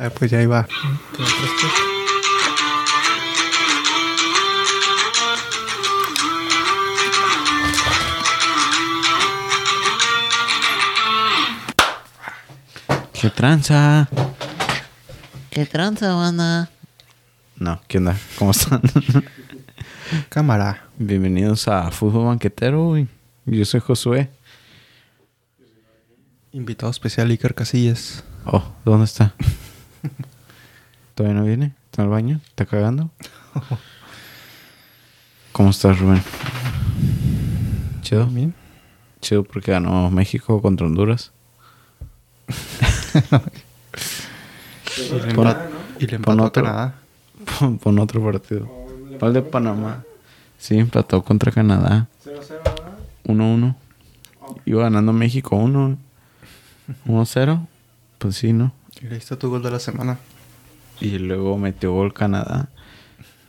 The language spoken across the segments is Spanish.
Ah, pues ya iba. ¿Qué tranza? ¿Qué tranza, banda? No, ¿qué onda? ¿Cómo están? Cámara. Bienvenidos a Fútbol Banquetero, güey. Yo soy Josué. Invitado especial Iker Casillas. Oh, ¿dónde está? ¿Todavía no viene? ¿Está en el baño? ¿Está cagando? ¿Cómo estás, Rubén? Chido. Bien. Chido porque ganó México contra Honduras. Y le, Pon- empat- y le pon empató a otro. Canadá. Pon, pon otro partido. ¿Cuál de Panamá? Sí, empató contra Canadá. 1-1. Iba ganando México 1. 1-0. Pues sí, ¿no? Y ahí está tu gol de la semana. Y luego metió gol Canadá.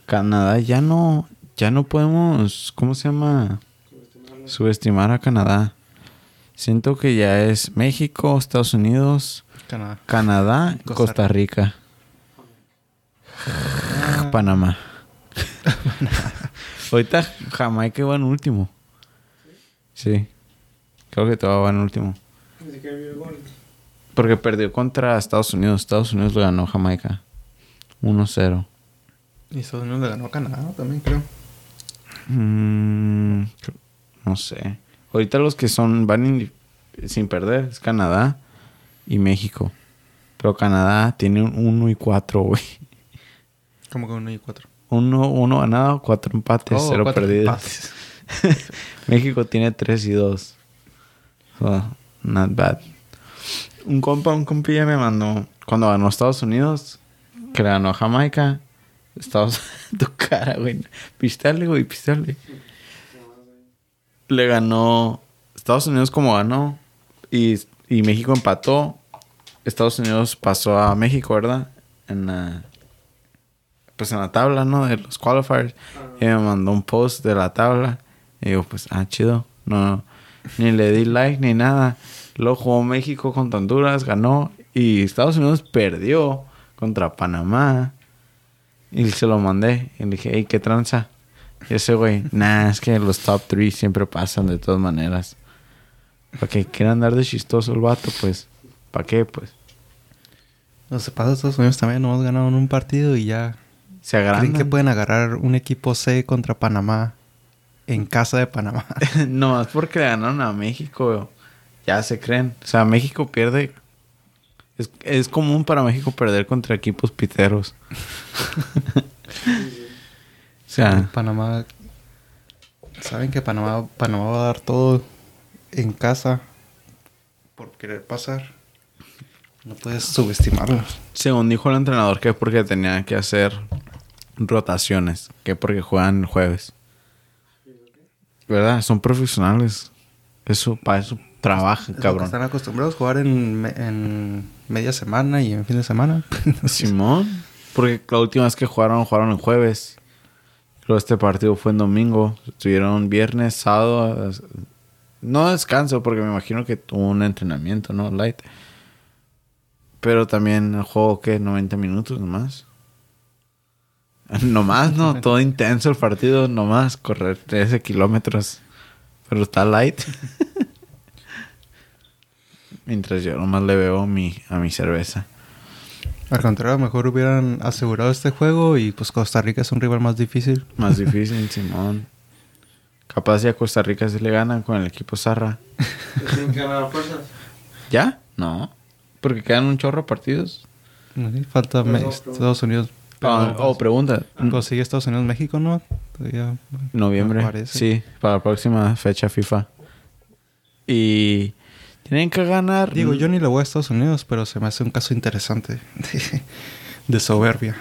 Canadá ya no, ya no podemos, ¿cómo se llama? Subestimar a Canadá. Siento que ya es México, Estados Unidos, Canadá. Canadá, Costa Costa Rica, Panamá. Ahorita Jamaica va en último. Sí. Creo que todavía va en último. Porque perdió contra Estados Unidos. Estados Unidos lo ganó Jamaica. 1-0. Y Estados Unidos le ganó a Canadá también, creo. Mm, no sé. Ahorita los que son van in- sin perder es Canadá y México. Pero Canadá tiene un 1 y 4, güey. Como que uno y cuatro. Uno, uno ganado, cuatro empates, Oh, cero cuatro perdidos. México tiene 3 y 2. So, not bad. Un compa, un compilla me mandó cuando ganó Estados Unidos, que le ganó Jamaica. Estados tu cara, güey. Pistale, güey, pistale. Le ganó Estados Unidos como ganó y, y México empató. Estados Unidos pasó a México, ¿verdad? En la pues en la tabla, ¿no? De los qualifiers. Y me mandó un post de la tabla. Y digo, pues, ah, chido. No, ni le di like ni nada. Luego jugó México contra Honduras, ganó. Y Estados Unidos perdió contra Panamá. Y se lo mandé. Y le dije, hey, ¿qué tranza? Y ese güey, nah, es que los top 3 siempre pasan de todas maneras. Para que quiera andar de chistoso el vato, pues, ¿para qué? Pues, Los se pasa a Estados Unidos también. Nomás ganaron un partido y ya. se ¿Creen agrandan. que pueden agarrar un equipo C contra Panamá en casa de Panamá? no, es porque le ganaron a México. Ya se creen. O sea, México pierde. Es, es común para México perder contra equipos piteros. o sea, Panamá. Saben que Panamá, Panamá va a dar todo en casa por querer pasar. No puedes subestimarlos. según dijo el entrenador, que es porque tenía que hacer rotaciones. Que porque juegan el jueves. ¿Verdad? Son profesionales. Eso, para eso trabajan, Es cabrón. Están acostumbrados a jugar en, en media semana y en fin de semana. Simón. Porque la última vez que jugaron, jugaron el jueves. Luego este partido fue en domingo. Estuvieron viernes, sábado. No descanso porque me imagino que tuvo un entrenamiento, ¿no? Light. Pero también el juego, ¿qué? 90 minutos nomás. Nomás, ¿no? Todo intenso el partido, nomás. Correr 13 kilómetros. Pero está light. Mientras yo nomás le veo mi, a mi cerveza. Al contrario, mejor hubieran asegurado este juego y pues Costa Rica es un rival más difícil. Más difícil, Simón. Capaz ya a Costa Rica se le ganan con el equipo Zarra. Tienen que ganar a fuerzas. ¿Ya? No. Porque quedan un chorro de partidos. Falta no, Estados Unidos. Ah, oh, pregunta. Pues sigue Estados Unidos, México, ¿no? Todavía- Noviembre. Sí, para la próxima fecha FIFA. Y tienen que ganar. Digo, yo ni le voy a Estados Unidos, pero se me hace un caso interesante de, de soberbia.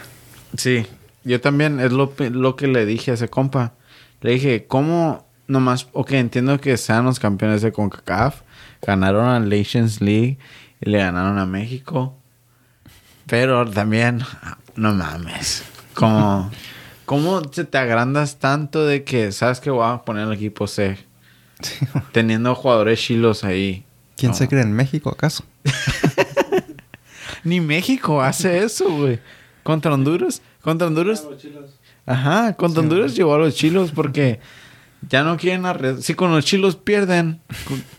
Sí, yo también, es lo, lo que le dije a ese compa. Le dije, ¿cómo nomás? Ok, entiendo que sean los campeones de CONCACAF. Ganaron a Nations League y le ganaron a México. Pero también, no mames. Como, ¿Cómo se te agrandas tanto de que sabes que voy a poner el equipo C? Teniendo jugadores chilos ahí. ¿Quién No. se cree en México, acaso? Ni México hace eso, güey. Contra Honduras. Contra Honduras. Ajá, contra Honduras llevó a los chilos porque ya no quieren arreglar. Si con los chilos pierden.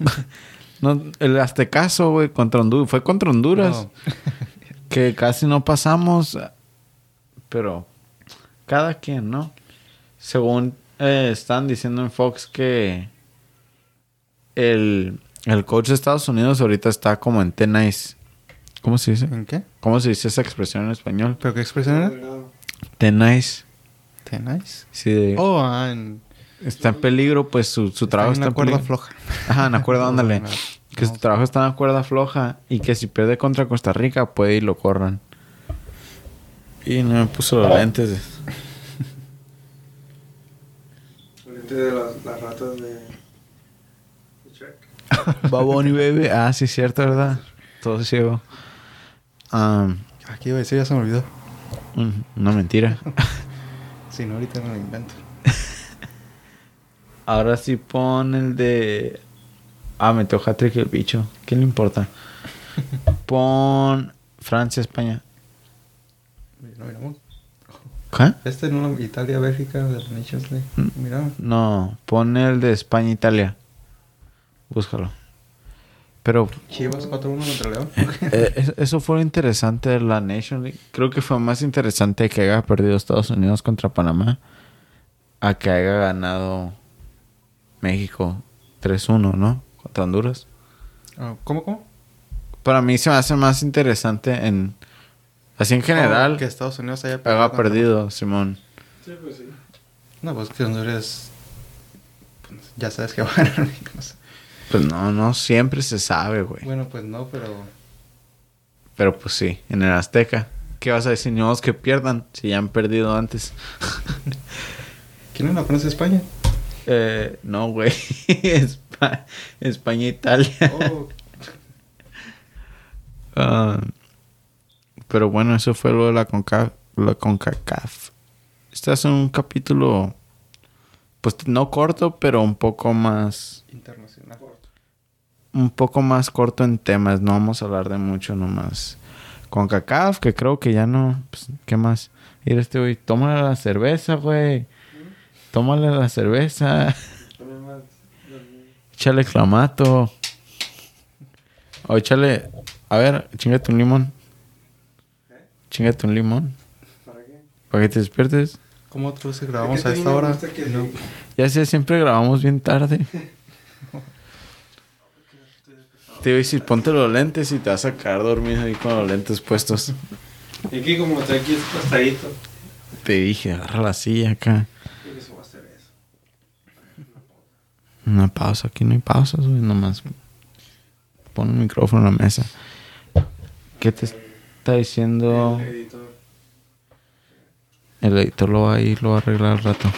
no, el Aztecaso, güey, contra Honduras. Fue contra Honduras. No. Que casi no pasamos. Pero cada quien, ¿no? Según eh, están diciendo en Fox que el, el coach de Estados Unidos ahorita está como en tennis. ¿Cómo se dice? ¿En qué? ¿Cómo se dice esa expresión en español? ¿Pero qué expresión era? Delgado. Tennis. Te nice. Sí, de- Oh, ah, en, está en peligro, pues su, su trabajo está está en una en cuerda peligro. floja. Ajá, en la cuerda, ándale. No, Que su trabajo está en la cuerda floja y que si pierde contra Costa Rica puede y lo corran. Y no me puso los lentes. Frente de las, las ratas de. Baboni baby. Ah, sí, es cierto, ¿verdad? Todo ciego. Ah, Aquí iba a decir, ya se me olvidó. mm, una mentira. Si no, ahorita no lo invento. Ahora sí pon el de... Ah, metió hat-trick el bicho. ¿Qué le importa? Pon Francia, España. No, miramos. ¿Qué? Este no, Italia, Bélgica, de la Nations League. Mira. No, pon el de España, Italia. Búscalo. Pero Chivas 4-1 contra León. eh, es- eso fue lo interesante de la Nation League. Creo que fue más interesante que haya perdido Estados Unidos contra Panamá a que haya ganado México 3-1, ¿no? Contra Honduras. Ah, ¿Cómo, cómo? Para mí se me hace más interesante en... Así en general, Oh, que Estados Unidos haya haya contra- perdido, Simón. Sí, pues sí. No, pues que Honduras. pues, ya sabes que va a ganar México. no sé. Pues no, no siempre se sabe, güey. Bueno, pues no, pero. Pero pues sí, en el Azteca. ¿Qué vas a decir? Modos que pierdan si ya han perdido antes. ¿Quién no conoce España? Eh, no, güey. Espa- España, Italia. Oh, Ah, pero bueno, eso fue lo de la, Conca la CONCACAF. Este es un capítulo, pues no corto, pero un poco más. Un poco más corto en temas. No vamos a hablar de mucho nomás. CONCACAF, que creo que ya no, pues, ¿qué más? Ir este güey, tómale la cerveza, güey. Tómale la cerveza. Échale clamato. O échale. A ver, chingate un limón. Chingate un limón. ¿Para qué? Para que te despiertes. ¿Cómo otros grabamos a esta hora? No. Ya sé, siempre grabamos bien tarde. Te iba a decir, ponte los lentes y te vas a quedar dormido ahí con los lentes puestos. Y aquí, como está aquí acostadito. Te dije, agarra la silla acá. Una pausa, aquí no hay pausas, güey, nomás. Pon el micrófono en la mesa. ¿Qué te está diciendo? El editor. El editor lo va a ir, lo va a arreglar al rato.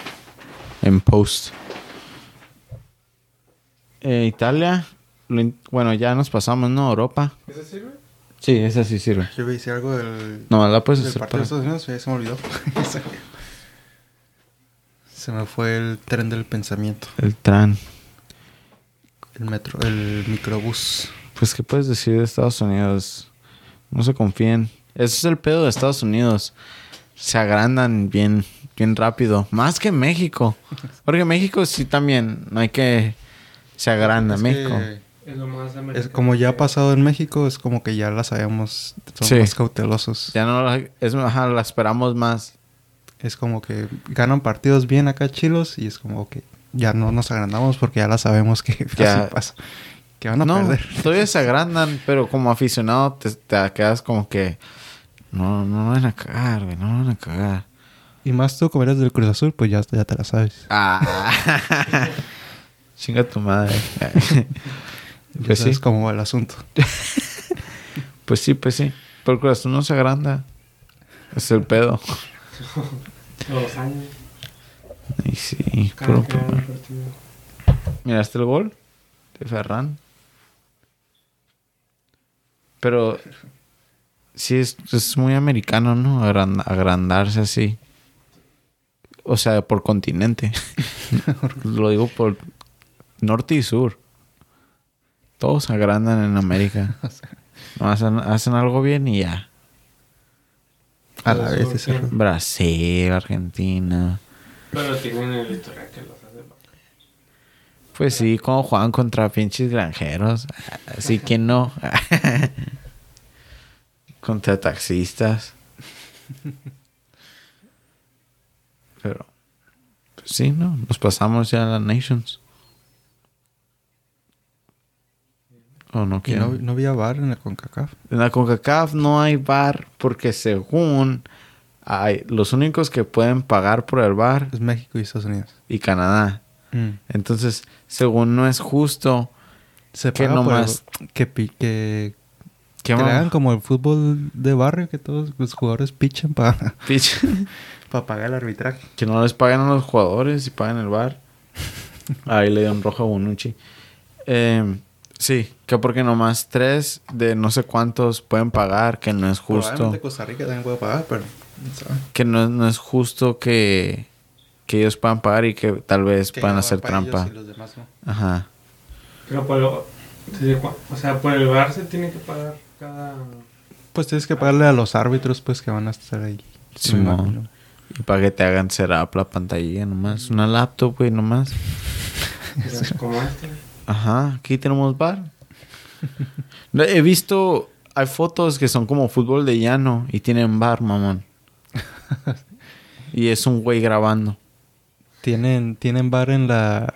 En post. Eh, Italia. Bueno, ya nos pasamos, ¿no? Europa. ¿Ese sirve? Sí, esa sí sirve. Yo voy a decir algo del, No, la puedes del hacer partido de. Estados Unidos, ya se me olvidó. se me fue el tren del pensamiento. El tran. El metro, el microbús. Pues, ¿qué puedes decir de Estados Unidos? No se confíen. Ese es el pedo de Estados Unidos. Se agrandan bien, bien rápido. Más que México. Porque México sí también. No hay que... Se agranda Es México. que Es lo más es americano. como ya ha pasado en México, es como que ya la sabemos, somos Sí. más cautelosos. Ya no la, es, ajá, la esperamos más. Es como que ganan partidos bien acá chilos y es como que ya no nos agrandamos porque ya la sabemos que Ya. así pasa. Que van a no, perder. todavía se agrandan, pero como aficionado te, te quedas como que no, no van a cagar, güey, no van a cagar. Y más tú como eres del Cruz Azul, pues ya, ya te la sabes. Ah. Chinga tu madre. Ya pues sí, sabes cómo va el asunto. pues sí, pues sí. Pero el corazón no se agranda. Es el pedo. Los años. Y sí. ¿Miraste el gol? De Ferran. Pero sí es, es muy americano, ¿no? Agran- agrandarse así. O sea, por continente. Lo digo por norte y sur. Todos agrandan en América. No hacen, hacen algo bien y ya. A la vez sí. Brasil, Argentina. Pero tienen el historial que los hace. Pues sí, como juegan contra pinches granjeros. Así que no. contra taxistas. Pero, pues sí, ¿no? Nos pasamos ya a las Nations. ¿O no Y no, no había bar en la CONCACAF. En la CONCACAF no hay bar porque según hay los únicos que pueden pagar por el bar Es México y Estados Unidos. y Canadá. Entonces, según no es justo Se Que nomás- el- que, que, que le hagan como el fútbol de barrio, que todos los jugadores pichan para Pich- pagar el arbitraje. que no les paguen a los jugadores y paguen el bar. Ahí le dieron rojo a Bonucci. Eh, sí, que porque nomás tres de no sé cuántos pueden pagar, que no es justo. Probablemente Costa Rica también puede pagar, pero... no sabe. Que no, no es justo que, que ellos puedan pagar y que tal vez Que puedan hacer trampa. y los demás no. Ajá. Pero por lo, ¿desde cuá- o sea, por el bar se tiene que pagar cada... Pues tienes que pagarle a los árbitros, pues, que van a estar ahí. Imagino. Y para que te hagan setup la pantalla nomás. Una laptop, güey, nomás. como este. Ajá, aquí tenemos bar. No, He visto, hay fotos que son como fútbol de llano y tienen bar, mamón. y es un güey grabando. Tienen, tienen bar en la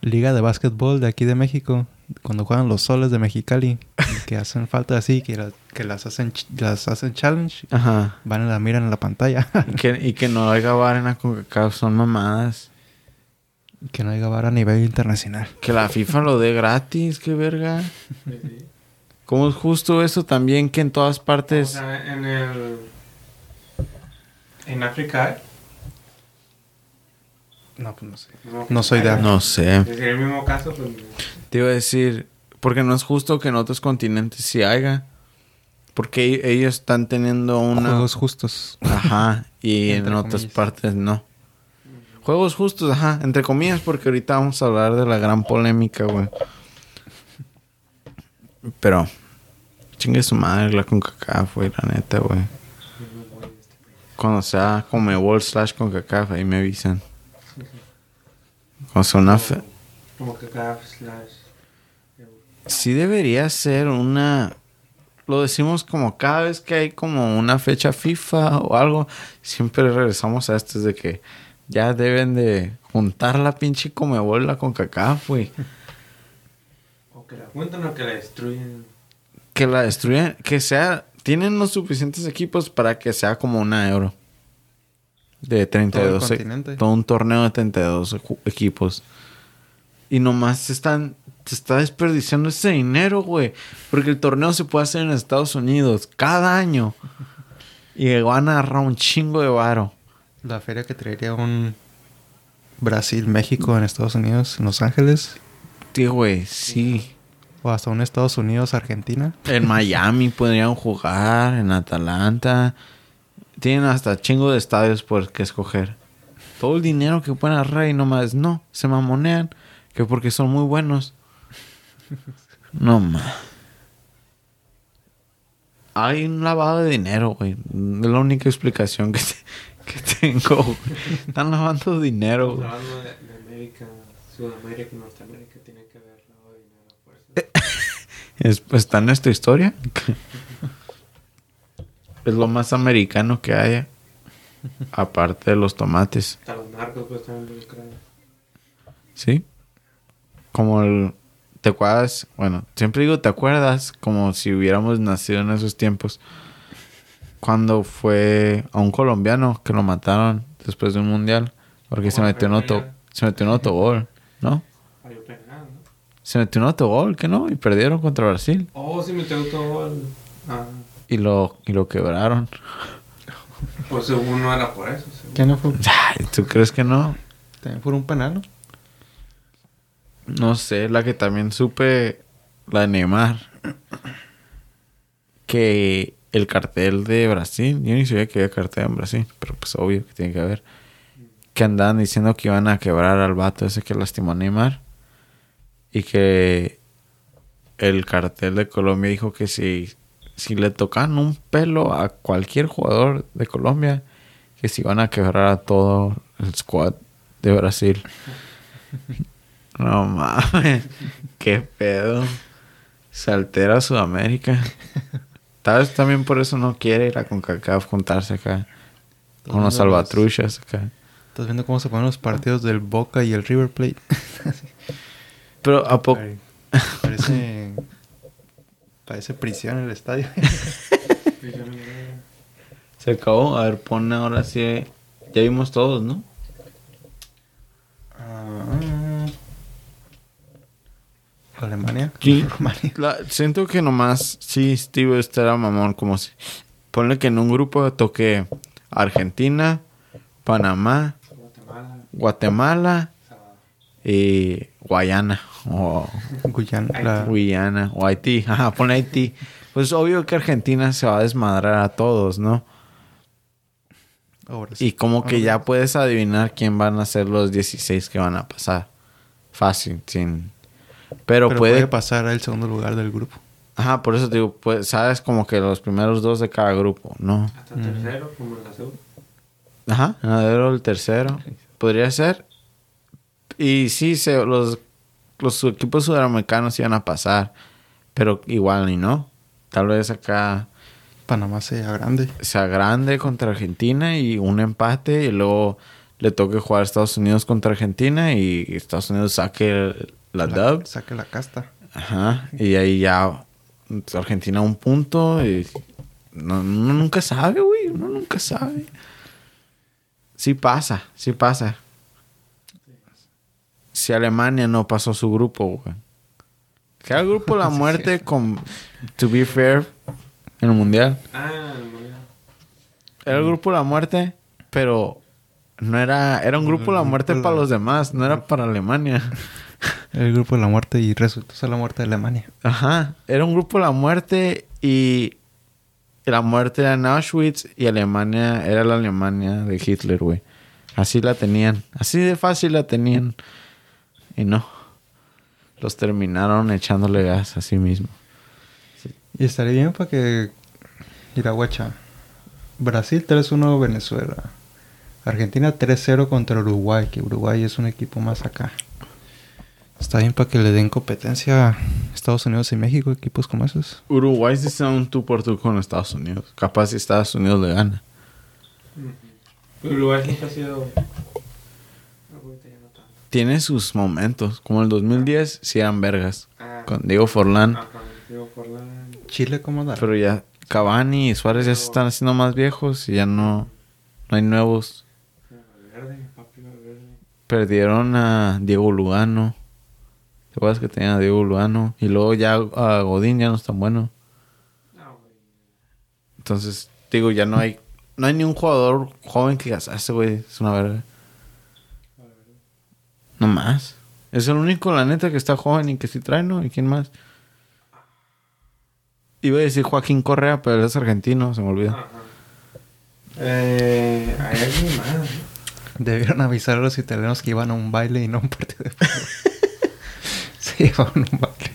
liga de básquetbol de aquí de México. Cuando juegan los soles de Mexicali. que hacen falta así, que, la- que las, hacen, las hacen challenge. Ajá. Van y la miran en la pantalla. Y que, y que no haya bar en la CONCACAF son mamadas. Que no haya bar a nivel internacional. Que la FIFA lo dé gratis, qué verga. Sí. ¿Cómo es justo eso también que en todas O partes... sea, en el... En África hay. No, pues no sé. No, No soy de. No sé. Es el mismo caso, pues... Te iba a decir, porque no es justo que en otros continentes sí haya. Porque e- ellos están teniendo una... Juegos justos. Ajá, y en otras comillas. partes no. Juegos justos, ajá, entre comillas, porque ahorita vamos a hablar de la gran polémica, güey. Pero, chingue su madre la CONCACAF, güey, la neta, güey. Cuando sea Comebol slash CONCACAF, ahí me avisan. Cuando sea una... fe- Como cada slash... Sí debería ser una... Lo decimos como cada vez que hay como una fecha FIFA o algo, siempre regresamos a esto de que ya deben de juntar la pinche comebola con CACAF, güey. O que la juntan o que la destruyen. Que la destruyan, que sea... Tienen los suficientes equipos para que sea como una euro. De 32. Todo el e- todo un torneo de 32 equ- equipos. Y nomás se están... Se está desperdiciando ese dinero, güey. Porque el torneo se puede hacer en Estados Unidos cada año. Y van a agarrar un chingo de varo. La feria que traería un Brasil, México en Estados Unidos, en Los Ángeles. Tío, güey, sí. O hasta un Estados Unidos, Argentina. En Miami podrían jugar, en Atalanta. Tienen hasta chingo de estadios por que escoger. Todo el dinero que pueden agarrar y nomás no, se mamonean. Que porque son muy buenos. No, ma. Hay un lavado de dinero, güey. Es la única explicación que, te- que tengo. Están lavando dinero, güey. Hablando de, de América, Sudamérica y Norteamérica, tiene que haber lavado dinero a fuerza. Es- ¿Está en nuestra historia? es lo más americano que haya. Aparte de los tomates. Hasta los narcos pues están involucrados. ¿Sí? Como el... ¿Te acuerdas? Bueno, siempre digo te acuerdas como si hubiéramos nacido en esos tiempos. Cuando fue a un colombiano que lo mataron después de un mundial. Porque se metió en auto... Se metió en autogol, ¿no? Se metió en autogol, ¿que no? Y perdieron contra Brasil. Oh, sí, me tengo todo el... Ah, Y lo, y lo quebraron. pues según no era por eso. según. ¿Qué no fue? Ay, ¿Tú crees que no? También fue un penal, ¿no? No sé, la que también supe, la de Neymar. Que el cartel de Brasil, yo ni sabía que había cartel en Brasil, pero pues obvio que tiene que haber. Que andaban diciendo que iban a quebrar al vato ese que lastimó a Neymar. Y que el cartel de Colombia dijo que si, si le tocan un pelo a cualquier jugador de Colombia, que si van a quebrar a todo el squad de Brasil. No mames, qué pedo. Se altera Sudamérica. Tal vez también por eso no quiere ir a CONCACAF juntarse acá. Con los salvatruchas acá. ¿Estás viendo cómo se ponen los partidos del Boca y el River Plate? Pero a poco... Pare- Parece... Parece prisión el estadio. Se acabó. A ver, pon ahora sí. Ya vimos todos, ¿no? Ah. Alemania. Sí. Rumania. La- siento que nomás, sí, Steve, este era mamón, como si... Ponle que en un grupo toque Argentina, Panamá, Guatemala. Guatemala y Guayana. O Guyana. la- Guyana o Haití. Ajá, ponle Haití. Pues obvio que Argentina se va a desmadrar a todos, ¿no? ahora sí. Y como que Ahora ya puedes adivinar quién van a ser los 16 que van a pasar. Fácil, sin... Pero, Pero puede... puede pasar al segundo lugar del grupo. Ajá, por eso te digo, pues, sabes como que los primeros dos de cada grupo, ¿no? Hasta tercero, como en la segunda. Ajá, Nadero el tercero. Podría ser. Y sí, se, los, los equipos sudamericanos iban a pasar. Pero igual ni no. Tal vez acá Panamá sea grande. sea grande contra Argentina y un empate. Y luego le toque jugar a Estados Unidos contra Argentina y Estados Unidos saque la, dub. Saque la casta. Ajá. Y ahí ya Argentina un punto. Y no, uno nunca sabe, güey. Uno nunca sabe. Sí pasa, sí pasa. Si Alemania no pasó su grupo, güey. Que era el grupo la muerte con To Be Fair en el Mundial. Ah, el mundial. Era el grupo de la muerte, pero no era... Era un grupo de la muerte para los demás, no era para Alemania. El grupo de la muerte y resultó ser la muerte de Alemania. Ajá. Era un grupo de la muerte y la muerte era en Auschwitz y Alemania era la Alemania de Hitler, güey. Así la tenían. Así de fácil la tenían. Y no. Los terminaron echándole gas a sí mismo. Y estaría bien para que... Iraguacha. Brasil 3-1 Venezuela. Argentina 3-0 contra Uruguay, que Uruguay es un equipo más acá. Está bien para que le den competencia a Estados Unidos y México, equipos como esos. Uruguay sí está un tú por tú con Estados Unidos. Capaz si Estados Unidos le gana. Uruguay nunca ha sido. Tiene sus momentos. Como el 2010, sí eran vergas. Ah, Con Diego Forlán. Ajá, Diego Forlán. Chile, ¿cómo anda? Pero ya Cavani y Suárez ya se están haciendo más viejos y ya no, no hay nuevos. Perdieron a Diego Lugano. ¿Te acuerdas que tenían a Diego Lugano? Y luego ya a Godín ya no es tan bueno. No, güey. Entonces, digo, ya no hay... No hay ni un jugador joven que digas, "Ah, ese güey es una verga. No más. Es el único, la neta, que está joven y que sí trae, ¿no? ¿Y quién más? Iba a decir Joaquín Correa, pero él es argentino, se me olvidó. Ajá. Eh, hay alguien más. Debieron avisar a los italianos que iban a un baile y no a un partido de fútbol. a un baile.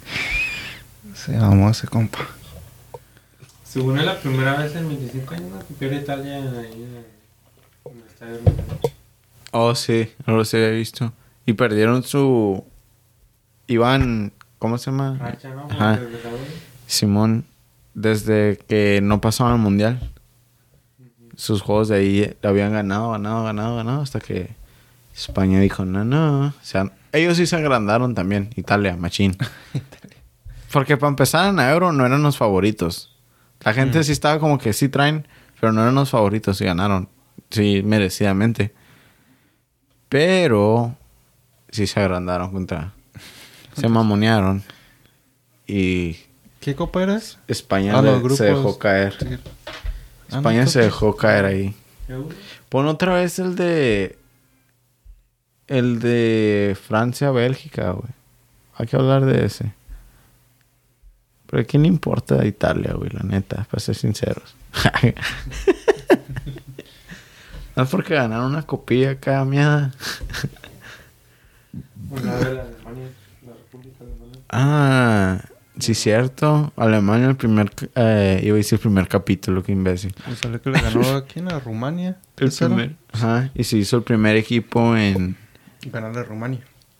Se llamó ese compa. Según es la primera vez en 25 años ¿no? que pierde Italia ahí en, el estadio. Oh, sí, no los había visto. Y perdieron su. Iban. ¿Cómo se llama? Racha, ¿no? Ajá. Simón, desde que no pasaban al mundial. Sus juegos de ahí habían ganado, ganado, ganado, ganado. Hasta que España dijo: No, no. O sea, ellos sí se agrandaron también. Italia, machín. Porque para empezar en la Euro no eran los favoritos. La gente sí estaba como que sí traen, pero no eran los favoritos y ganaron. Sí, merecidamente. Pero sí se agrandaron contra. Se mamonearon. Y ¿Qué copa eras? España Ah, le- se dejó caer. Ah, España no, se dejó caer ahí. Pon otra vez el de. El de Francia-Bélgica, güey. Hay que hablar de ese. Pero ¿a quién le importa Italia, güey? La neta, para ser sinceros. no es porque ganaron una copilla acá, mierda. Una de la Alemania, la República Alemana. Ah, Sí, cierto. Alemania, el primer. Eh, iba a decir el primer capítulo, qué imbécil. Me salió que le ganó aquí en Rumania. El 3-0. primer. Ajá. Y se hizo el primer equipo en. Ganarle a Rumania.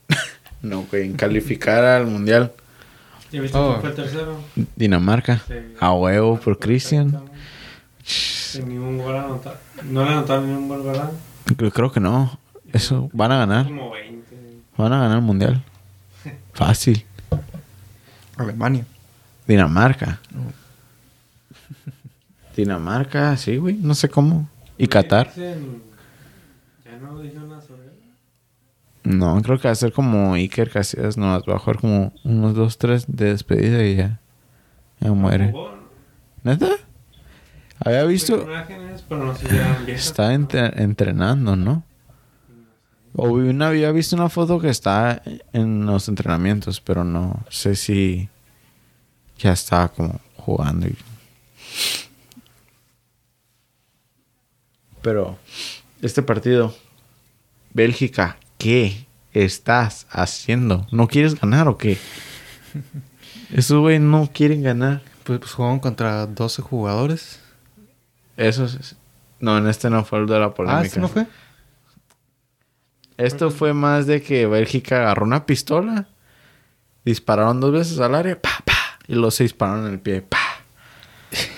No, güey, en calificar al mundial. ¿Ya viste Oh. quién fue el tercero? Dinamarca. Sí. A huevo por Cristian. Sin ningún gol anotado. No le anotaron ningún gol, ¿verdad? Creo, creo que no. Eso, van a ganar. Como 20. Van a ganar el mundial. Fácil. Alemania. Dinamarca. Dinamarca, sí, güey. No sé cómo. ¿Y Qatar? Dicen- Ya no dijeron nada sobre él. No, creo que va a ser como Iker Casillas. No, va a jugar como unos dos, tres de despedida y ya. Ya muere. ¿Neta? Había Vi visto. Está entre- entrenando, ¿no? O una, había visto una foto que está en los entrenamientos, pero no sé si ya está como jugando. y- Pero este partido, Bélgica, ¿qué estás haciendo? ¿No quieres ganar o qué? Esos güey no quieren ganar. Pues, pues jugaron contra 12 jugadores. Eso es... No, en este no fue el de la polémica. Ah, ¿este no fue? Esto fue más de que Bélgica agarró una pistola, dispararon dos veces al área, pa, pa, y los se dispararon en el pie, pa.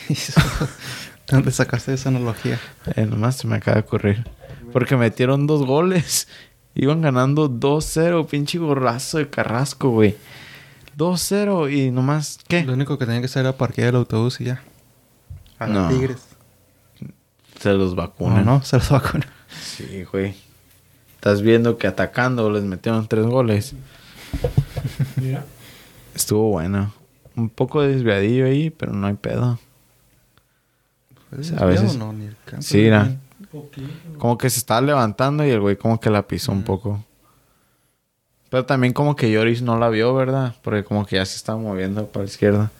¿Dónde sacaste esa analogía? Eh, nomás se me acaba de ocurrir. Porque metieron dos goles. Iban ganando 2-0, pinche gorrazo de Carrasco, güey. 2-0 y nomás, ¿qué? Lo único que tenía que hacer era parquear el autobús y ya. A los. Tigres. Se los vacunan. no, se los vacunan. Sí, güey. Estás viendo que atacando les metieron tres goles. Mira. Estuvo bueno. Un poco desviadillo ahí, pero no hay pedo. ¿Fue A veces- no? Ni alcanzo Sí, a poquito. Como que se estaba levantando y el güey como que la pisó un poco. Pero también como que Lloris no la vio, ¿verdad? Porque como que ya se estaba moviendo para la izquierda.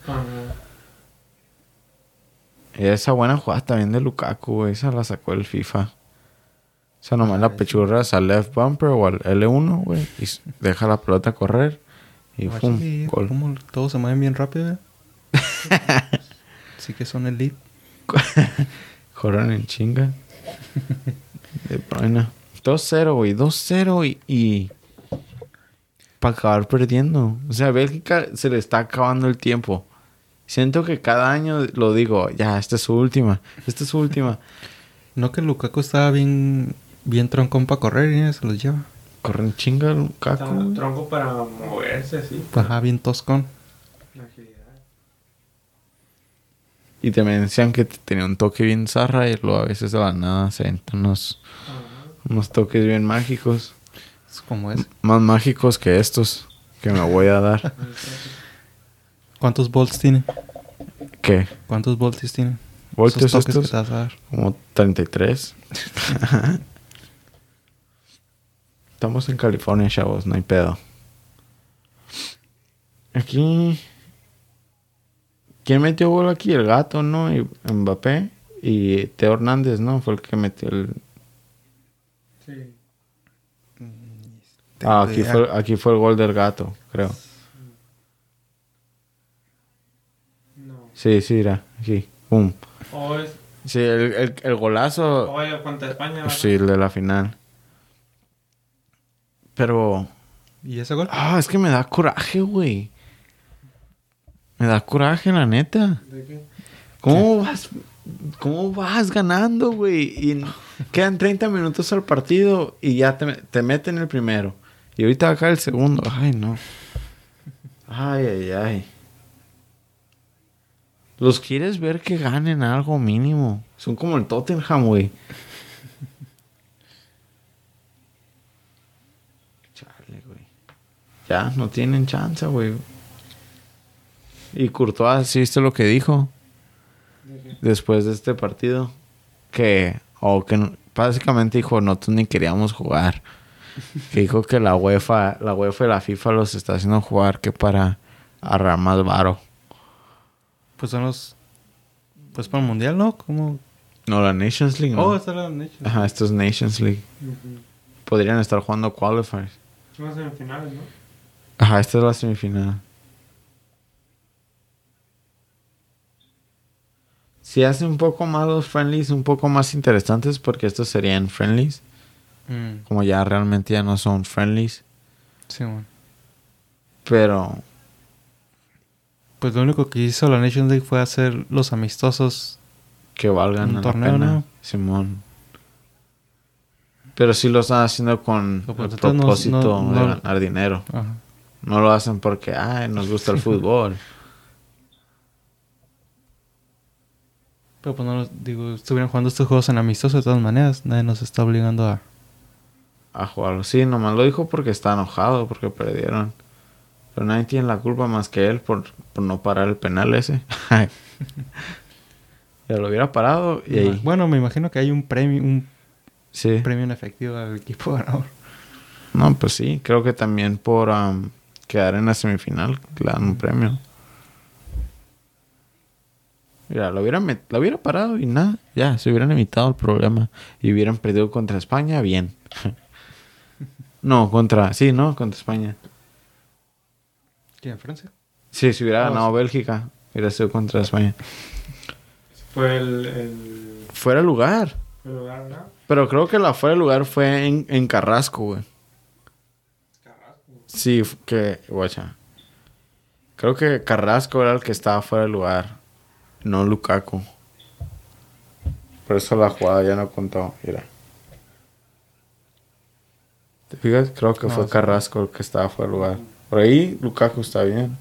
Y esa buena jugada también de Lukaku, güey. Esa la sacó el FIFA. O sea, nomás la pechurras al left bumper o al L1, güey. Y deja la pelota correr. Y Guacha, pum, sí, gol. cómo todos se mueven bien rápido, ¿eh? sí que son elite. Corren en chinga. De Bruyne. 2-0, güey. 2-0 y... y... Para acabar perdiendo. O sea, a Bélgica se le está acabando el tiempo. Siento que cada año lo digo, ya, esta es su última. Esta es su última. No que Lukaku estaba bien, bien troncón para correr y se los lleva. Corren chinga Lukaku. tronco para moverse así. Ajá, bien toscón. La agilidad. Y también decían que tenía un toque bien zarra y luego a veces de la nada se entran unos, unos toques bien mágicos. Es como es. Más mágicos que estos que me voy a dar. ¿Cuántos volts tiene? ¿Qué? ¿Cuántos volts tiene? ¿Voltios Esos estos? que te vas a dar. Como 33. Estamos en California, chavos, no hay pedo. Aquí. ¿Quién metió gol aquí? El gato, ¿no? Y Mbappé. Y Teo Hernández, ¿no? Fue el que metió el. Sí. Ah, aquí fue, aquí fue el gol del gato, creo. No. Sí, sí, era. Aquí. Pum. Es. Sí, el, el, el golazo. Oye, contra España. Sí, el de la final. Pero. ¿Y ese gol? Ah, es que me da coraje, güey. Me da coraje, la neta. ¿De qué? ¿Cómo vas? ¿Cómo vas ganando, güey? Y quedan 30 minutos al partido y ya te, te meten el primero. Y ahorita acá el segundo. Ay, no. Ay, ay, ay. Los quieres ver que ganen algo mínimo. Son como el Tottenham, güey. Chale, güey. Ya, no tienen chance, güey. Y Courtois, ¿sí viste lo que dijo? Después de este partido que o que básicamente dijo nosotros ni queríamos jugar que dijo que la UEFA la UEFA y la FIFA los está haciendo jugar que para agarrar más varo Pues son los... Pues para el mundial, ¿no? ¿Cómo? no la Nations League ¿no? Oh, esta era la Nations. ajá esto es Nations League podrían estar jugando qualifiers Son las semifinales, ¿no? ajá esta es la semifinal Si hace un poco más los friendlies, un poco más interesantes, porque estos serían friendlies. Mm, Como ya realmente ya no son friendlies. sí, man. Pero Pues lo único que hizo la Nations League fue hacer los amistosos. que valgan Un la pena. ¿no? Simón. Pero sí lo están haciendo con el no- propósito no- de ganar dinero. Ajá. No lo hacen porque, ay, nos gusta el fútbol. Pero pues no los- digo, estuvieran jugando estos juegos en amistosos de todas maneras. Nadie nos está obligando a. a jugarlo. Sí, nomás lo dijo porque está enojado, porque perdieron. Pero nadie tiene la culpa más que él por, por no parar el penal ese. ya lo hubiera parado y ahí. Bueno, me imagino que hay un premio, un Sí. premio en efectivo al equipo ganador. No, pues sí, creo que también por am, quedar en la semifinal le dan un premio. Mira, lo hubiera, met- lo hubiera parado y nada, ya, se hubieran evitado el problema. Y hubieran perdido contra España, bien. no, contra, sí, no, contra España. ¿Quién, Francia? Sí, si hubiera Oh, ganado sí. Bélgica, hubiera sido contra España. Fue el, el, Fuera de lugar. el lugar, ¿no? Pero creo que la fuera de lugar fue en, en Carrasco, güey. Carrasco. Sí, que, guacha. Creo que Carrasco era el que estaba fuera de lugar, no Lukaku. Por eso la jugada ya no contó, mira. ¿Te fijas? Creo que No, fue. Carrasco el que estaba fuera de lugar. Por ahí Lukaku está bien.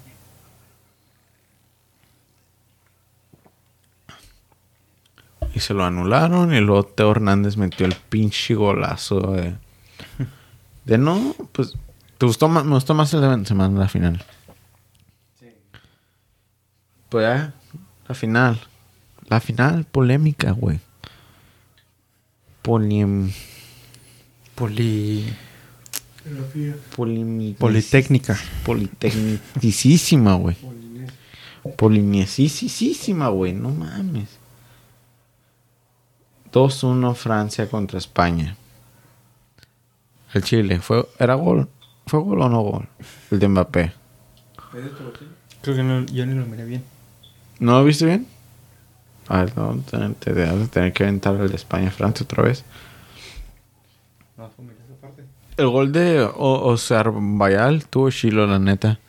Y se lo anularon y luego Teo Hernández metió el pinche golazo de... De no, pues... ¿Te gustó más? Me gustó más el de Benzema en la final. Sí. Pues ya, la final. La final polémica, güey. Polem... Poli... polemi- Politécnica. Politecnicísima, güey. Polinesio. Polinesísima, güey. No mames. 2-1 Francia contra España. El Chile. Fue, ¿Era gol? ¿Fue gol o no gol? El de Mbappé. Creo que no, yo ni lo miré bien. ¿No lo viste bien? A ver, no, te, te tener que aventar el de España-Francia otra vez. No, fue miré esa parte. El gol de o Bayal tuvo chilo, la neta.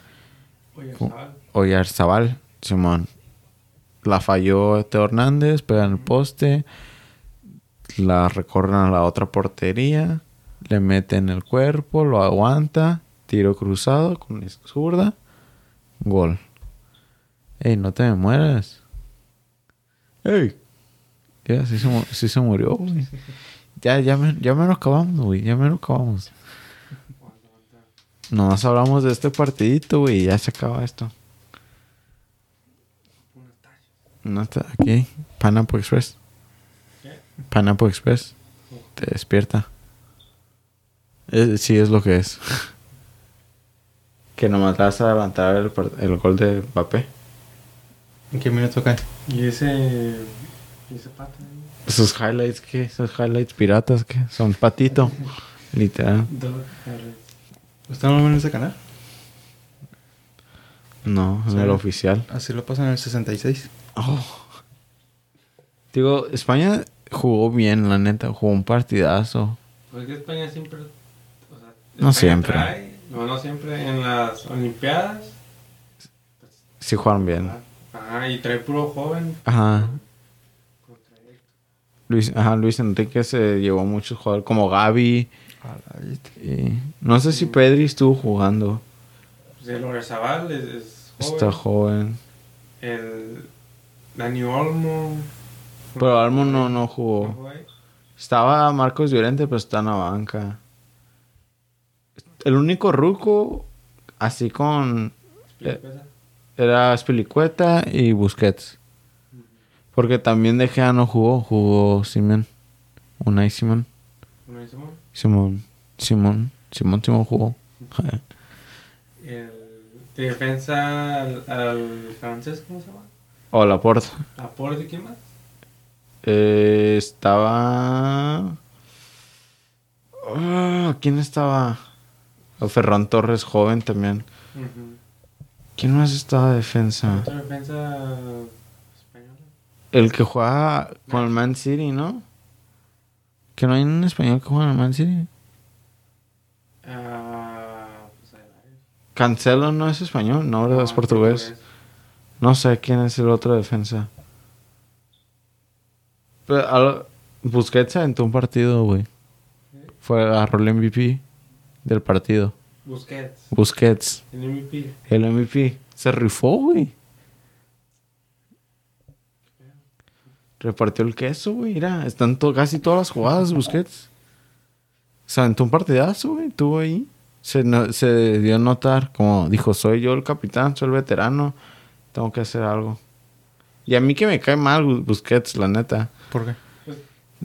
Chaval. Oyarzabal, Simón. La falló Teo Hernández, pega en el poste. La recorren a la otra portería. Le meten el cuerpo, lo aguanta. Tiro cruzado con zurda. Gol. Ey, no te me mueras. Ey. Ya, sí se, mu- sí se murió, güey. Ya, ya, me, ya me lo acabamos, güey. Ya me lo acabamos. Nomás hablamos de este partidito, güey. y Ya se acaba esto. No está aquí. Panapo Express. ¿Qué? Panapo Express. Te despierta. Eh, sí, es lo que es. que nomás vas a levantar el, el gol de Mbappé. ¿En qué minuto cae? Y ese. Y ese pata. ¿no? Esos highlights, ¿qué? Esos highlights piratas, ¿qué? Son patito. Literal. ¿Usted no lo en ese canal? No, en el oficial. Así lo pasan en el 66. Oh. Digo, España jugó bien, la neta. Jugó un partidazo. Pues que España siempre. O sea, No siempre. trae- no, no siempre. En las Olimpiadas. Sí jugaron bien. Ajá, y trae puro joven. Ajá. Luis, ajá, Luis Enrique se llevó muchos jugadores como Gaby. y- no sé si Pedri estuvo jugando. Pues el Orzabal es, es joven. Está joven. El Dani Olmo. Pero Almo no, no ¿No jugó. Estaba Marcos Llorente, pero está en la banca. El único ruco, así con... Eh. Era Spilicueta y Busquets. Porque también De Gea no jugó. Jugó Simón. Unai Simón. ¿No hizo mal? Simón. Simón. Simón Simón jugó. El de defensa al, al francés, ¿cómo se llama? O Laporte. ¿Aporte quién más? Eh, estaba. Ah, ¿Quién estaba? O Ferran Torres, joven también. ¿Quién más estaba de defensa? Otra defensa española. El que juega con el Man City, ¿no? Que no hay un español que juega en el Man City. Ah, pues. Cancelo no es español, no, ¿verdad? No, es portugués. No sé quién es el otro defensa. Pero al- Busquets aventó un partido, güey. Fue agarró el MVP del partido. Busquets, Busquets, el MVP. el MVP. Se rifó, güey. Repartió el queso, güey. Mira, están to- casi todas las jugadas, Busquets. Se aventó un partidazo, güey. Estuvo ahí. Se, no- se dio a notar, como dijo, soy yo el capitán, soy el veterano. Tengo que hacer algo. Y a mí que me cae mal Bu- Busquets, la neta. ¿Por qué?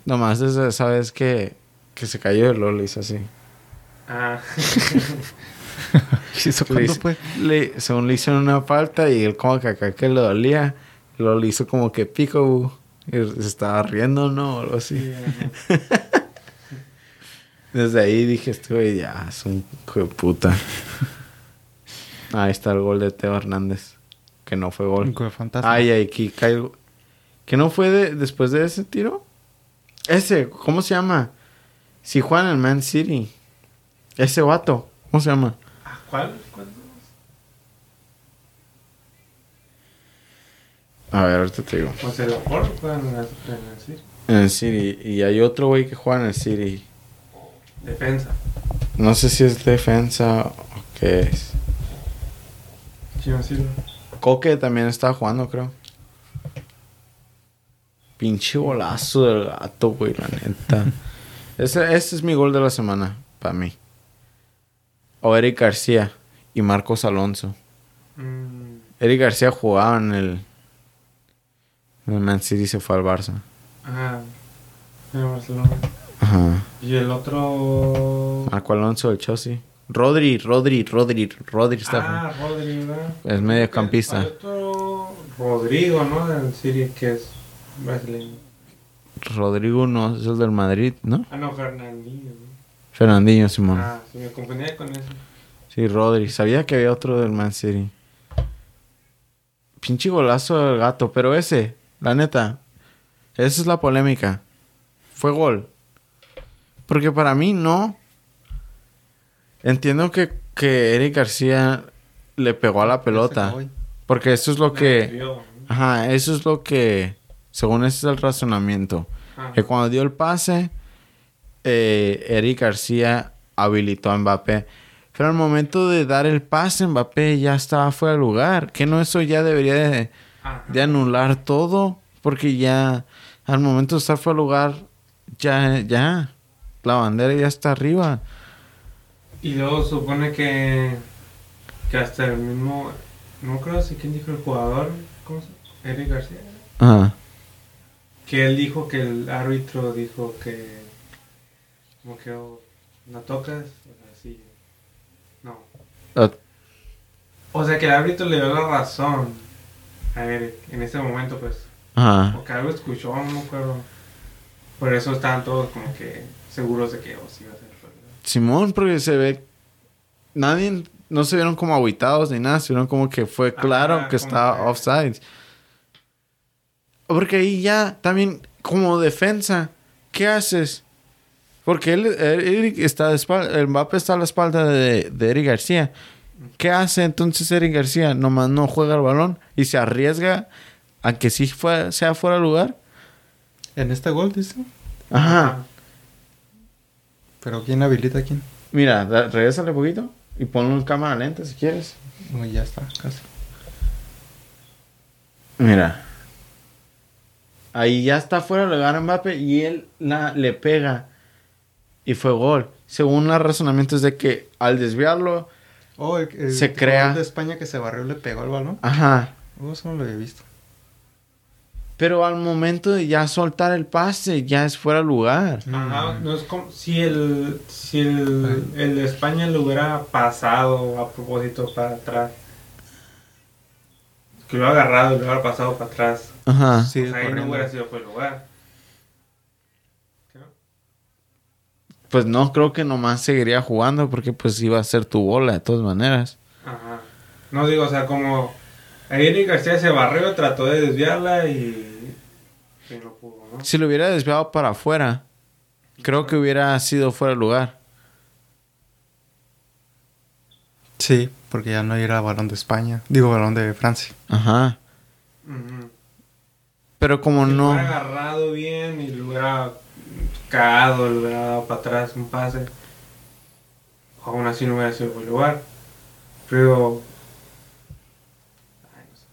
Nomás desde esa vez que, que se cayó el LOL, hizo así. Ah, ¿Eso Le cuándo hizo- fue? le- según le hicieron una falta y él como que acá que le dolía, lo le hizo como que pico y se estaba riendo, ¿no? O algo así. Desde ahí dije, este güey ya es un hijo de puta. Ahí está el gol de Teo Hernández, que no fue gol. Ay, ay, aquí cae el- ¿Que no fue de, después de ese tiro? Ese, ¿cómo se llama? Si juega en el Man City. Ese vato, ¿cómo se llama? ¿Cuál? ¿Cuál? A ver, ahorita te digo. Pues el Laporte juega en el City. En el City. Y hay otro güey que juega en el City. Defensa. No sé si es defensa o qué es. Chino Silva. Coque también estaba jugando, creo. Pinche golazo del gato, güey, la neta. ese, ese es mi gol de la semana, para mí. O Eric García y Marcos Alonso. Mm, Eric García jugaba en el... En el Man City y se fue al Barça. ajá. En el Barcelona. Ajá. Y el otro. Marco Alonso del Chelsea. Rodri, Rodri, Rodri, Rodri está... Ah, Rodri, ¿verdad? Es mediocampista. Otro Rodrigo, ¿no? Del City que es brasileño. Rodrigo no, es el del Madrid, ¿no? Ah, no, Fernandinho. Fernandinho, Simón. Ah, sí, me confundía con eso. Sí, Rodri. Sabía que había otro del Man City. Pinche golazo del gato. Pero ese, la neta, esa es la polémica. Fue gol. Porque para mí no. Entiendo que, que Eric García le pegó a la pelota. Porque eso es lo que... Ajá, eso es lo que... Según ese es el razonamiento. Que cuando dio el pase, eh, Eric García habilitó a Mbappé. Pero al momento de dar el pase, Mbappé ya estaba fuera de lugar. Que no eso ya debería de, anular todo. Porque ya al momento de estar fuera de lugar, ya, ya. La bandera ya está arriba. Y luego supone que, que hasta el mismo, no creo si quién dijo el jugador, ¿cómo se llama? Eric García, Ajá. que él dijo que el árbitro dijo que, como que oh, no tocas, así, no. Ah, O sea que el árbitro le dio la razón a Eric en ese momento, pues, Ajá. porque algo escuchó, no me acuerdo. Por eso estaban todos como que seguros de que oh, sí iba a ser. Simón, porque se ve. Nadie. No se vieron como aguitados ni nada, sino como que fue Ajá, claro que estaba que- offside. Porque ahí ya, también, como defensa, ¿qué haces? Porque él, Eric está espalda, el Mbappé está a la espalda de, de Eric García. ¿Qué hace entonces Eric García? Nomás no juega el balón y se arriesga a que sí fue, sea fuera de lugar. En este gol, dice. Ajá. Pero ¿quién habilita a quién? Mira, regrésale poquito y ponlo en cámara lenta si quieres. No, ya está, casi. Mira. Ahí ya está fuera de lugar Mbappé y él la, le pega. Y fue gol. Según los razonamientos de que al desviarlo. Oh, el, el Se crea- de España que se barrió le pegó al balón. Ajá. Oh, eso no lo había visto. Pero al momento de ya soltar el pase, ya es fuera de lugar. Ajá, no es como si el si el, el de España le hubiera pasado a propósito para atrás. Que lo hubiera agarrado y lo hubiera pasado para atrás. Ajá. Sí, Pues ahí no hubiera sido por el lugar. ¿Qué no? Pues no, creo que nomás seguiría jugando porque pues iba a ser tu bola de todas maneras. Ajá. No digo, o sea, como Eric García se barrió, trató de desviarla y, Sí, no pudo, ¿no? Si lo hubiera desviado para afuera, creo que hubiera sido fuera de lugar. Sí, porque ya no era balón de España. Digo, balón de Francia. Ajá. Pero como Si lo no. hubiera agarrado bien y lo hubiera cagado, le hubiera dado para atrás un pase, aún así no hubiera sido buen lugar. Pero. Ay, no sé.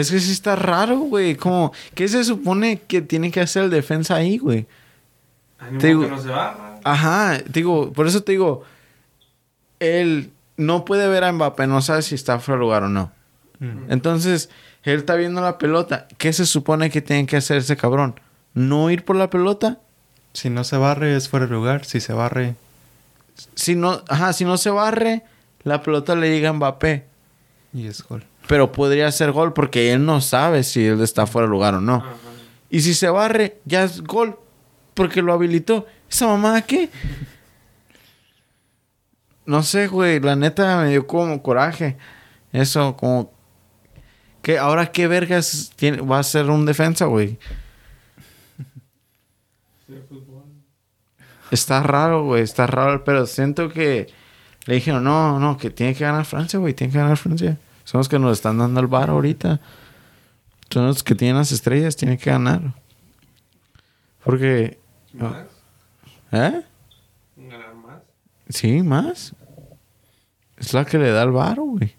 Es que sí está raro, güey. Como, ¿qué se supone que tiene que hacer el defensa ahí, güey? Te digo- que no se barra. Ajá, digo, por eso te digo, él no puede ver a Mbappé, no sabe si está fuera de lugar o no. Mm. Entonces, él está viendo la pelota. ¿Qué se supone que tiene que hacer ese cabrón? ¿No ir por la pelota? Si no se barre, es fuera de lugar. Si se barre, Si no, ajá, si no se barre, la pelota le llega a Mbappé. y es gol. Pero podría ser gol porque él no sabe si él está fuera de lugar o no. Ajá. Y si se barre, ya es gol. Porque lo habilitó. ¿Esa mamá qué? No sé, güey. La neta me dio como coraje. Eso, como... que ¿Ahora qué vergas tiene, va a ser un defensa, güey? Está raro, güey. Está raro. Pero siento que... Le dijeron, no, no, que tiene que ganar Francia, güey. Tiene que ganar Francia. Son los que nos están dando el bar ahorita. Son los que tienen las estrellas. Tienen que ganar. Porque... ¿Más? ¿Eh? ¿Ganar más? Sí, más. Es la que le da el varo, güey.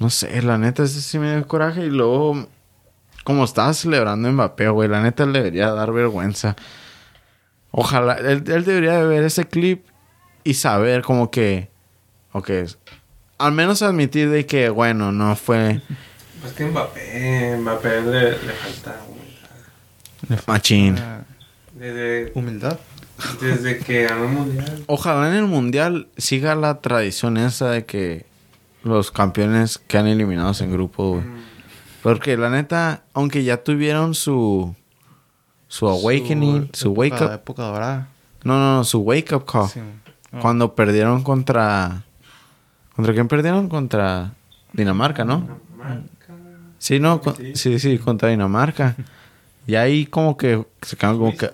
No sé, la neta, ese sí me dio coraje. Y luego, como estaba celebrando Mbappé, güey, la neta le debería dar vergüenza. Ojalá, él, él debería de ver ese clip y saber como que, ok, al menos admitir de que, bueno, no fue Pues que Mbappé, Mbappé le, le falta humildad. machín. Desde, humildad. desde que ganó el mundial. Ojalá en el mundial siga la tradición esa de que los campeones quedan eliminados en grupo, güey. Mm, Porque la neta, aunque ya tuvieron su su awakening, su, wake época, up, época dorada. no, no, no, su wake up call. Sí. No. Cuando perdieron contra ¿Contra quién perdieron? Contra Dinamarca, ¿no? Dinamarca. Sí, no, con- sí, sí, contra Dinamarca. Y ahí como que se quedaron como que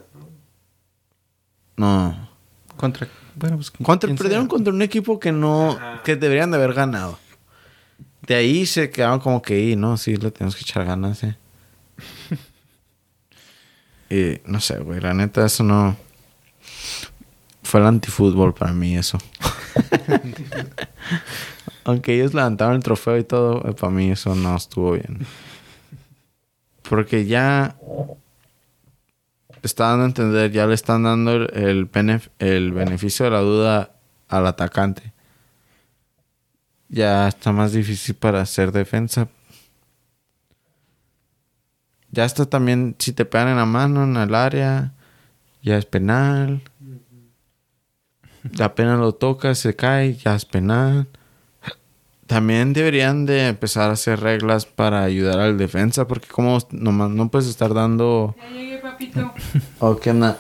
¿no? Contra. Bueno, pues. Contra, perdieron contra un equipo que no Ajá. que deberían de haber ganado. De ahí se quedaron como que, "Y, no, sí, le tenemos que echar ganas, eh. y no sé, güey, la neta, eso no. Fue el antifútbol para mí, eso. Aunque ellos levantaron el trofeo y todo, eh, para mí eso no estuvo bien. Porque ya. Está dando a entender, ya le están dando el, el, benef- el beneficio de la duda al atacante. Ya está más difícil para hacer defensa. Ya está también, si te pegan en la mano, en el área, ya es penal. Apenas lo tocas, se cae, ya es penal. También deberían de empezar a hacer reglas para ayudar al defensa, porque como nomás no puedes estar dando... Ya llegué, papito. ¿O qué onda?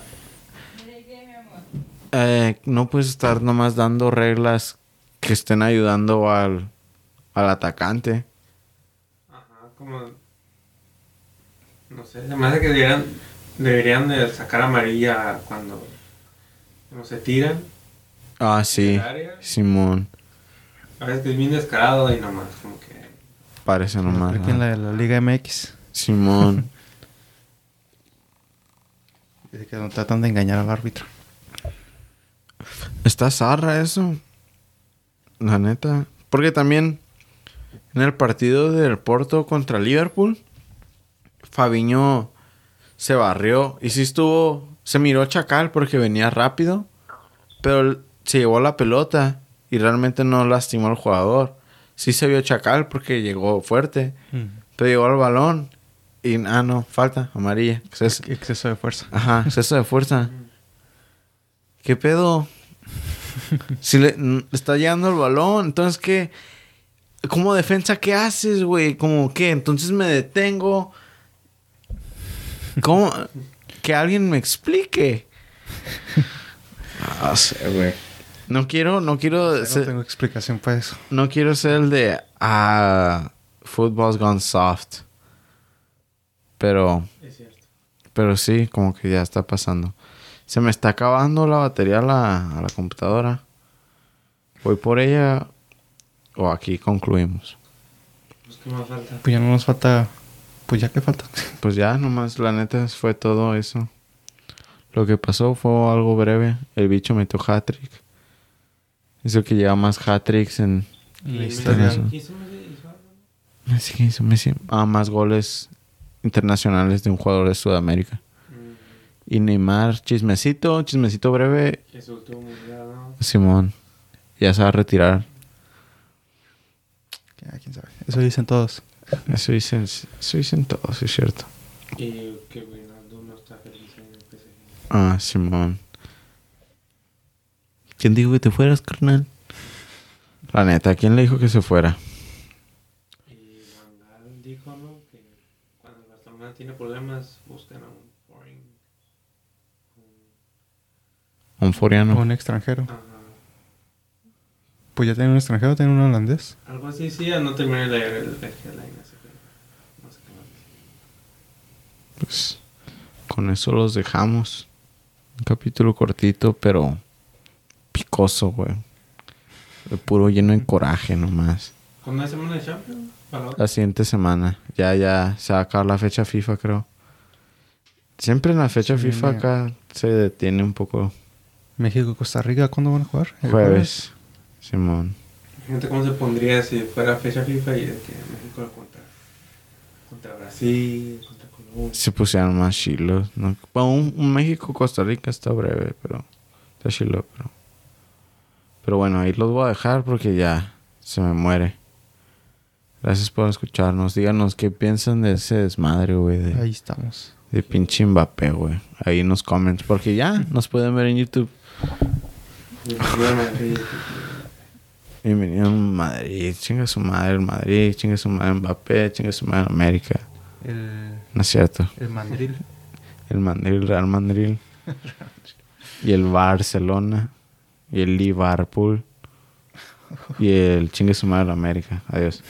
Ya llegué, mi amor. Eh, no puedes estar nomás dando reglas que estén ayudando al, al atacante. Ajá, como. No sé, se me hace que deberían, deberían de sacar amarilla cuando no se tiran. Ah, sí. Simón. A veces que es bien descarado y nomás, como que. Parece nomás. Aquí en la, la Liga MX. Simón. Dice que no tratan de engañar al árbitro. Está zarra eso. La neta. Porque también en el partido del Porto contra Liverpool, Fabiño se barrió. Y sí estuvo. Se miró chacal porque venía rápido. Pero se llevó la pelota y realmente no lastimó al jugador. Sí se vio chacal porque llegó fuerte. Pero llegó al balón. Y ah, no, falta, amarilla. Pues es- Exceso de fuerza. Ajá, exceso de fuerza. ¿Qué pedo? Si le está llegando el balón, entonces ¿qué? Como defensa, ¿qué haces, güey? Como qué? Entonces me detengo. ¿Cómo? Que alguien me explique. No sé, güey. No quiero, no quiero No ser, tengo explicación para eso. no quiero ser el de ah, football's gone soft. Pero, Es cierto. pero sí, como que ya está pasando. Se me está acabando la batería a la, a la computadora. Voy por ella o aquí concluimos. Pues, ¿qué más falta? Pues ya no nos falta. Pues ya que falta. Pues ya, nomás, la neta, fue todo eso. Lo que pasó fue algo breve. El bicho metió hat-trick. Hizo que lleva más hat-tricks en... La Y ¿Quiso Messi? ¿Hizo algo? Messi, ¿qué hizo Messi? Ah, más goles internacionales de un jugador de Sudamérica. Mm, Y Neymar, chismecito, chismecito breve. que mundial, ¿no? Simón, ya se va a retirar. Ya, quién sabe. Eso dicen todos. Eso dicen, eso dicen todos, es cierto. Y que Wijnaldum no está feliz en el PSG. Ah, Simón. ¿Quién dijo que te fueras, carnal? La neta, ¿quién le dijo que se fuera? Y Van dijo, ¿no? Que cuando el Barcelona tiene problemas, buscan a un foreign. un- Un foriano. Un extranjero. Ajá. Pues ya tiene un extranjero, tiene un holandés. Algo así, sí, ya no terminé de leer el el headline, así que no sé qué más. Pues con eso los dejamos. Un capítulo cortito, pero picoso, güey. De puro lleno de coraje nomás. ¿Cuándo hay semana de Champions? La siguiente semana. Ya, ya se va a acabar la fecha FIFA, creo. Siempre en la fecha Sí, FIFA acá se detiene un poco. México, Costa Rica, ¿cuándo van a jugar? ¿El Jueves. Simón. Imagínate cómo se pondría si fuera fecha FIFA y de que México contra, contra Brasil, contra Colombia. Se pusieron más chilos. ¿no? Bueno, un, un México-Costa Rica está breve, pero está chilo, pero... Pero bueno, ahí los voy a dejar porque ya se me muere. Gracias por escucharnos. Díganos qué piensan de ese desmadre, güey. De, Ahí estamos. de pinche Mbappé, güey. Ahí en los comments. Porque ya nos pueden ver en YouTube. Bienvenido a Madrid. Chinga su madre el Madrid. Chinga su madre Mbappé. Chinga su madre América. El, No es cierto. el mandril. El Madrid, Real Madrid. y el Barcelona. Y el Liverpool. Y el chingue su madre América. Adiós.